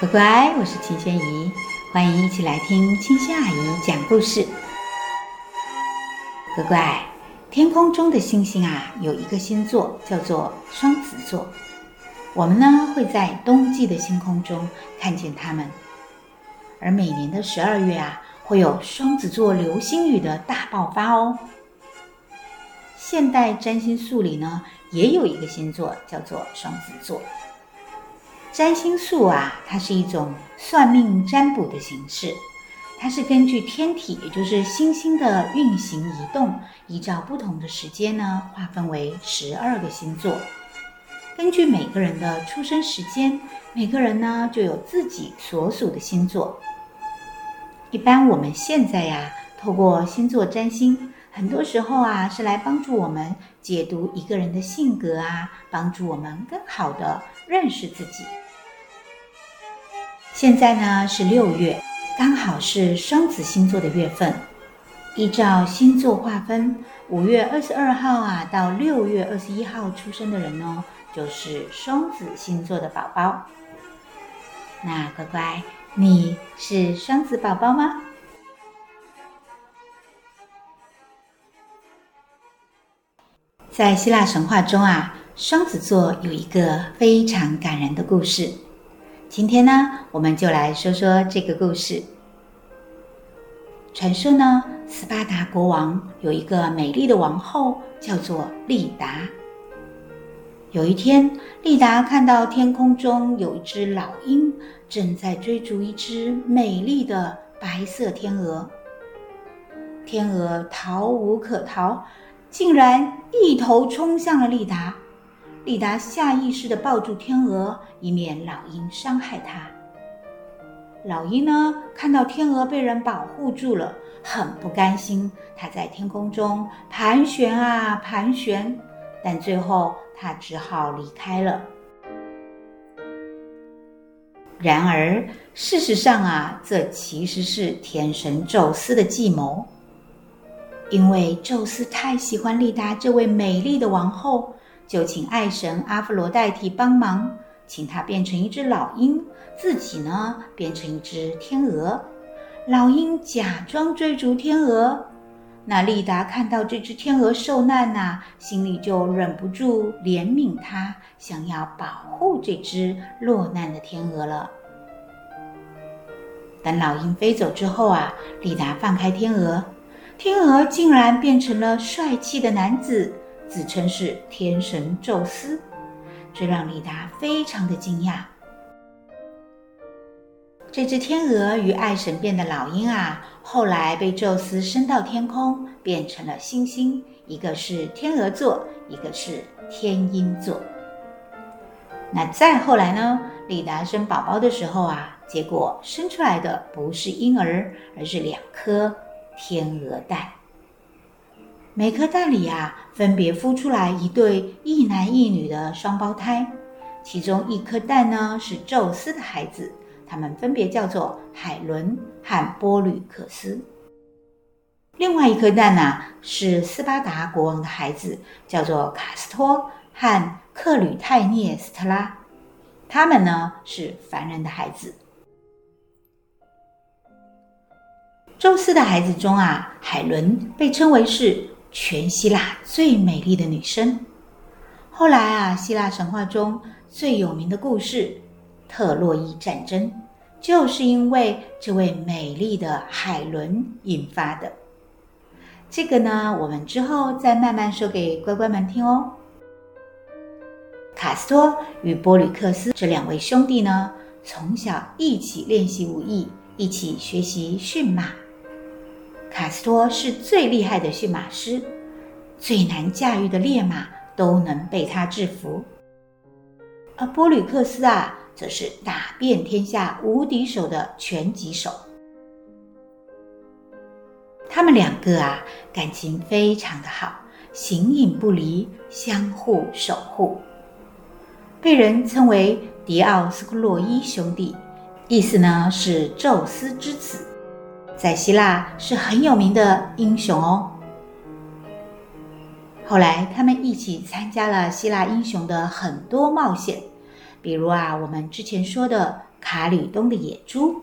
乖乖，我是青萱姨，欢迎一起来听青萱阿姨讲故事。乖乖，天空中的星星啊，有一个星座叫做双子座。我们呢会在冬季的星空中看见它们，而每年的十二月啊，会有双子座流星雨的大爆发哦。现代占星术里呢，也有一个星座叫做双子座。占星术啊，它是一种算命占卜的形式，它是根据天体，也就是星星的运行移动，依照不同的时间呢，划分为十二个星座。根据每个人的出生时间，每个人呢就有自己所属的星座。一般我们现在呀，透过星座占星。很多时候啊，是来帮助我们解读一个人的性格啊，帮助我们更好的认识自己。现在呢是六月，刚好是双子星座的月份。依照星座划分，五月二十二号啊到六月二十一号出生的人呢，就是双子星座的宝宝。那乖乖，你是双子宝宝吗？在希腊神话中啊，双子座有一个非常感人的故事。今天呢，我们就来说说这个故事。传说呢，斯巴达国王有一个美丽的王后，叫做丽达。有一天，丽达看到天空中有一只老鹰正在追逐一只美丽的白色天鹅，天鹅逃无可逃。竟然一头冲向了丽达，丽达下意识地抱住天鹅，以免老鹰伤害它。老鹰呢，看到天鹅被人保护住了，很不甘心。它在天空中盘旋啊盘旋，但最后它只好离开了。然而，事实上啊，这其实是天神宙斯的计谋。因为宙斯太喜欢丽达这位美丽的王后，就请爱神阿弗罗代提帮忙，请他变成一只老鹰，自己呢变成一只天鹅。老鹰假装追逐天鹅，那丽达看到这只天鹅受难呐、心里就忍不住怜悯它，想要保护这只落难的天鹅了。等老鹰飞走之后啊，丽达放开天鹅。天鹅竟然变成了帅气的男子，自称是天神宙斯，这让丽达非常的惊讶。这只天鹅与爱神变的老鹰啊，后来被宙斯升到天空，变成了星星，一个是天鹅座，一个是天鹰座。那再后来呢？丽达生宝宝的时候啊，结果生出来的不是婴儿，而是两颗。天鹅蛋，每颗蛋里啊，分别孵出来一对一男一女的双胞胎，其中一颗蛋呢是宙斯的孩子，他们分别叫做海伦和波吕克斯。另外一颗蛋呢、是斯巴达国王的孩子，叫做卡斯托和克吕泰涅斯特拉，他们呢是凡人的孩子。宙斯的孩子中啊，海伦被称为是全希腊最美丽的女生。后来啊，希腊神话中最有名的故事——特洛伊战争，就是因为这位美丽的海伦引发的。这个呢，我们之后再慢慢说给乖乖们听哦。卡斯托与波吕克斯这两位兄弟呢，从小一起练习武艺，一起学习驯马。卡斯托是最厉害的驯马师，最难驾驭的烈马都能被他制服。而波吕克斯啊，则是打遍天下无敌手的拳击手。他们两个啊，感情非常的好，形影不离，相互守护，被人称为狄奥斯克洛伊兄弟，意思呢是宙斯之子。在希腊是很有名的英雄哦。后来他们一起参加了希腊英雄的很多冒险，比如啊，我们之前说的卡吕冬的野猪。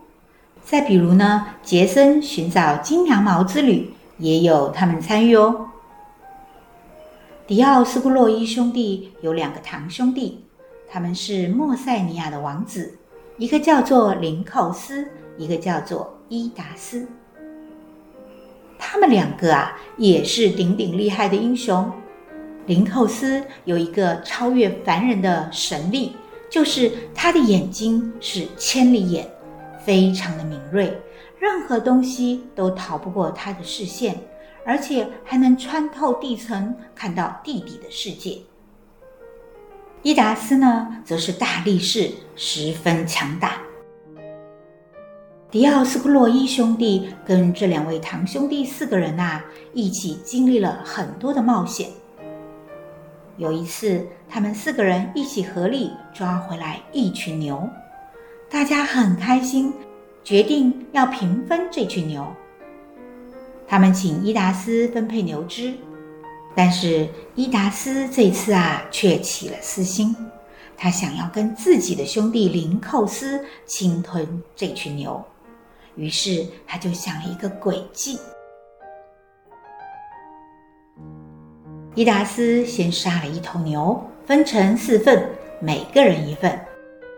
再比如呢，杰森寻找金羊毛之旅，也有他们参与哦。迪奥斯布洛伊兄弟有两个堂兄弟，他们是莫塞尼亚的王子，一个叫做林寇斯，一个叫做伊达斯。他们两个啊，也是鼎鼎厉害的英雄。林透斯有一个超越凡人的神力，就是他的眼睛是千里眼。非常的敏锐，任何东西都逃不过他的视线，而且还能穿透地层，看到地底的世界。伊达斯呢，则是大力士，十分强大。迪奥斯库洛伊兄弟跟这两位堂兄弟四个人啊，一起经历了很多的冒险。有一次，他们四个人一起合力抓回来一群牛。大家很开心，决定要平分这群牛。他们请伊达斯分配牛只，但是伊达斯这次啊却起了私心，他想要跟自己的兄弟林寇斯侵吞这群牛，于是他就想了一个诡计。伊达斯先杀了一头牛，分成四份，每个人一份。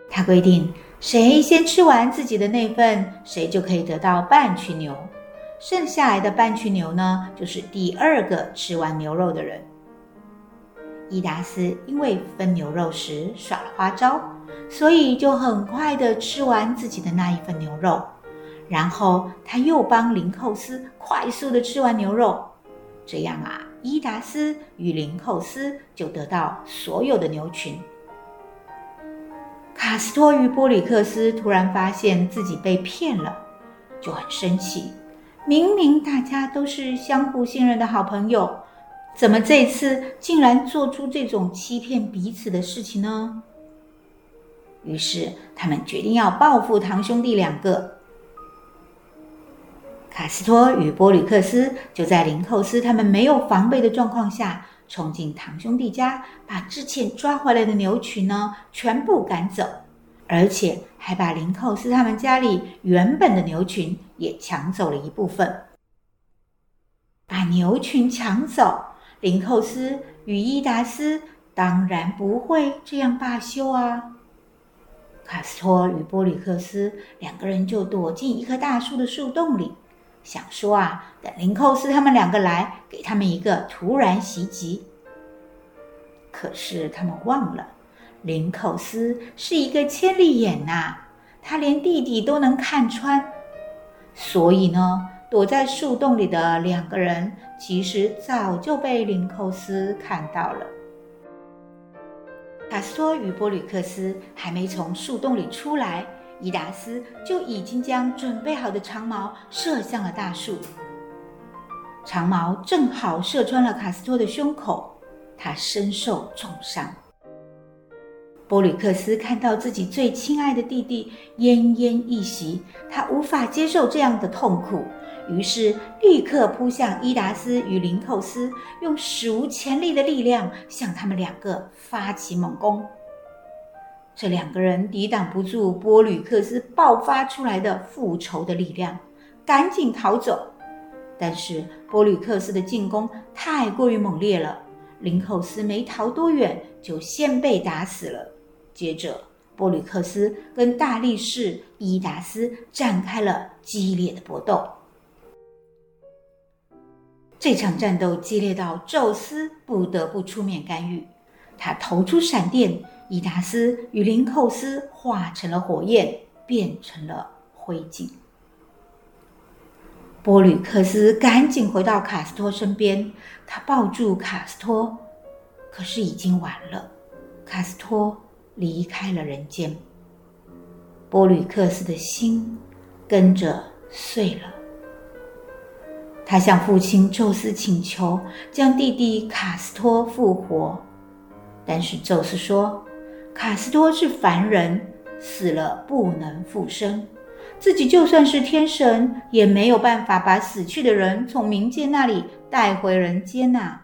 他规定。谁先吃完自己的那份，谁就可以得到半群牛。剩下来的半群牛呢，就是第二个吃完牛肉的人。伊达斯因为分牛肉时耍了花招，所以就很快地吃完自己的那一份牛肉。然后他又帮林寇斯快速的吃完牛肉，这样啊，伊达斯与林寇斯就得到所有的牛群。卡斯托与波里克斯突然发现自己被骗了，就很生气。明明大家都是相互信任的好朋友，怎么这次竟然做出这种欺骗彼此的事情呢？于是他们决定要报复堂兄弟两个。卡斯托与波吕克斯就在林寇斯他们没有防备的状况下，冲进堂兄弟家，把之前抓回来的牛群呢全部赶走，而且还把林寇斯他们家里原本的牛群也抢走了一部分。把牛群抢走，林寇斯与伊达斯当然不会这样罢休啊！卡斯托与波吕克斯两个人就躲进一棵大树的树洞里。想说啊，等林寇斯他们两个来，给他们一个突然袭击。可是他们忘了，林寇斯是一个千里眼呐、他连弟弟都能看穿。所以呢，躲在树洞里的两个人，其实早就被林寇斯看到了。卡斯托与波吕克斯还没从树洞里出来。伊达斯就已经将准备好的长矛射向了大树，长矛正好射穿了卡斯托的胸口，他身受重伤。波吕克斯看到自己最亲爱的弟弟奄奄一息，他无法接受这样的痛苦，于是立刻扑向伊达斯与林寇斯，用史无前例的力量向他们两个发起猛攻。这两个人抵挡不住波吕克斯爆发出来的复仇的力量，赶紧逃走。但是波吕克斯的进攻太过于猛烈了，林寇斯没逃多远就先被打死了。接着，波吕克斯跟大力士伊达斯展开了激烈的搏斗。这场战斗激烈到宙斯不得不出面干预，他投出闪电。伊达斯与林寇斯化成了火焰，变成了灰烬。波吕克斯赶紧回到卡斯托身边，他抱住卡斯托，可是已经晚了，卡斯托离开了人间。波吕克斯的心跟着碎了。他向父亲宙斯请求，将弟弟卡斯托复活，但是宙斯说。卡斯托是凡人，死了不能复生。自己就算是天神，也没有办法把死去的人从冥界那里带回人间呐、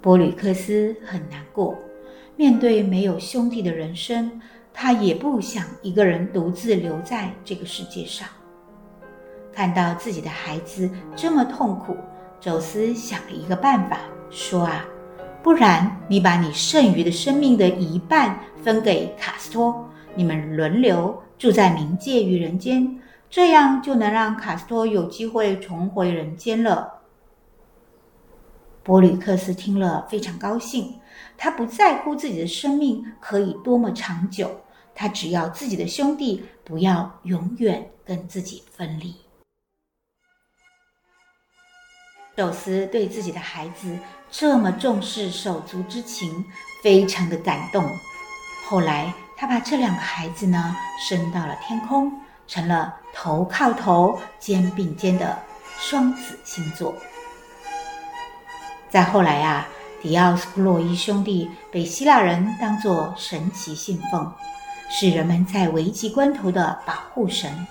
波吕克斯很难过，面对没有兄弟的人生，他也不想一个人独自留在这个世界上。看到自己的孩子这么痛苦，宙斯想了一个办法，说啊，不然你把你剩余的生命的一半分给卡斯托，你们轮流住在冥界与人间，这样就能让卡斯托有机会重回人间了。波吕克斯听了非常高兴，他不在乎自己的生命可以多么长久，他只要自己的兄弟不要永远跟自己分离。宙斯对自己的孩子这么重视手足之情，非常的感动。后来，他把这两个孩子呢升到了天空，成了头靠头、肩并肩的双子星座。再后来啊，狄奥斯库洛伊兄弟被希腊人当作神奇信奉，是人们在危急关头的保护神。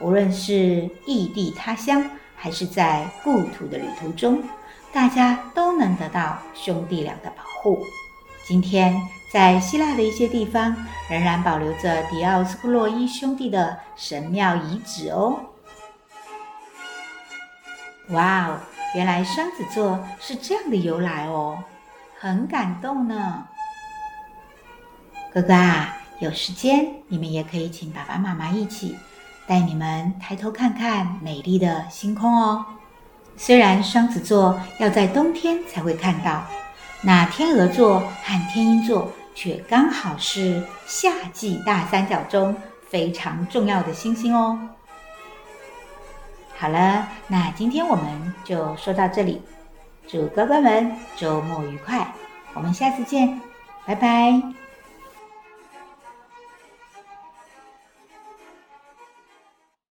无论是异地他乡，还是在故土的旅途中，大家都能得到兄弟俩的保护。今天，在希腊的一些地方，仍然保留着狄奥斯克洛伊兄弟的神庙遗址哦。哇哦！原来双子座是这样的由来哦，很感动呢。哥哥啊，有时间你们也可以请爸爸妈妈一起带你们抬头看看美丽的星空哦。虽然双子座要在冬天才会看到，那天鹅座和天鹰座却刚好是夏季大三角中非常重要的星星哦。好了，那今天我们就说到这里。祝乖乖们周末愉快，我们下次见，拜拜。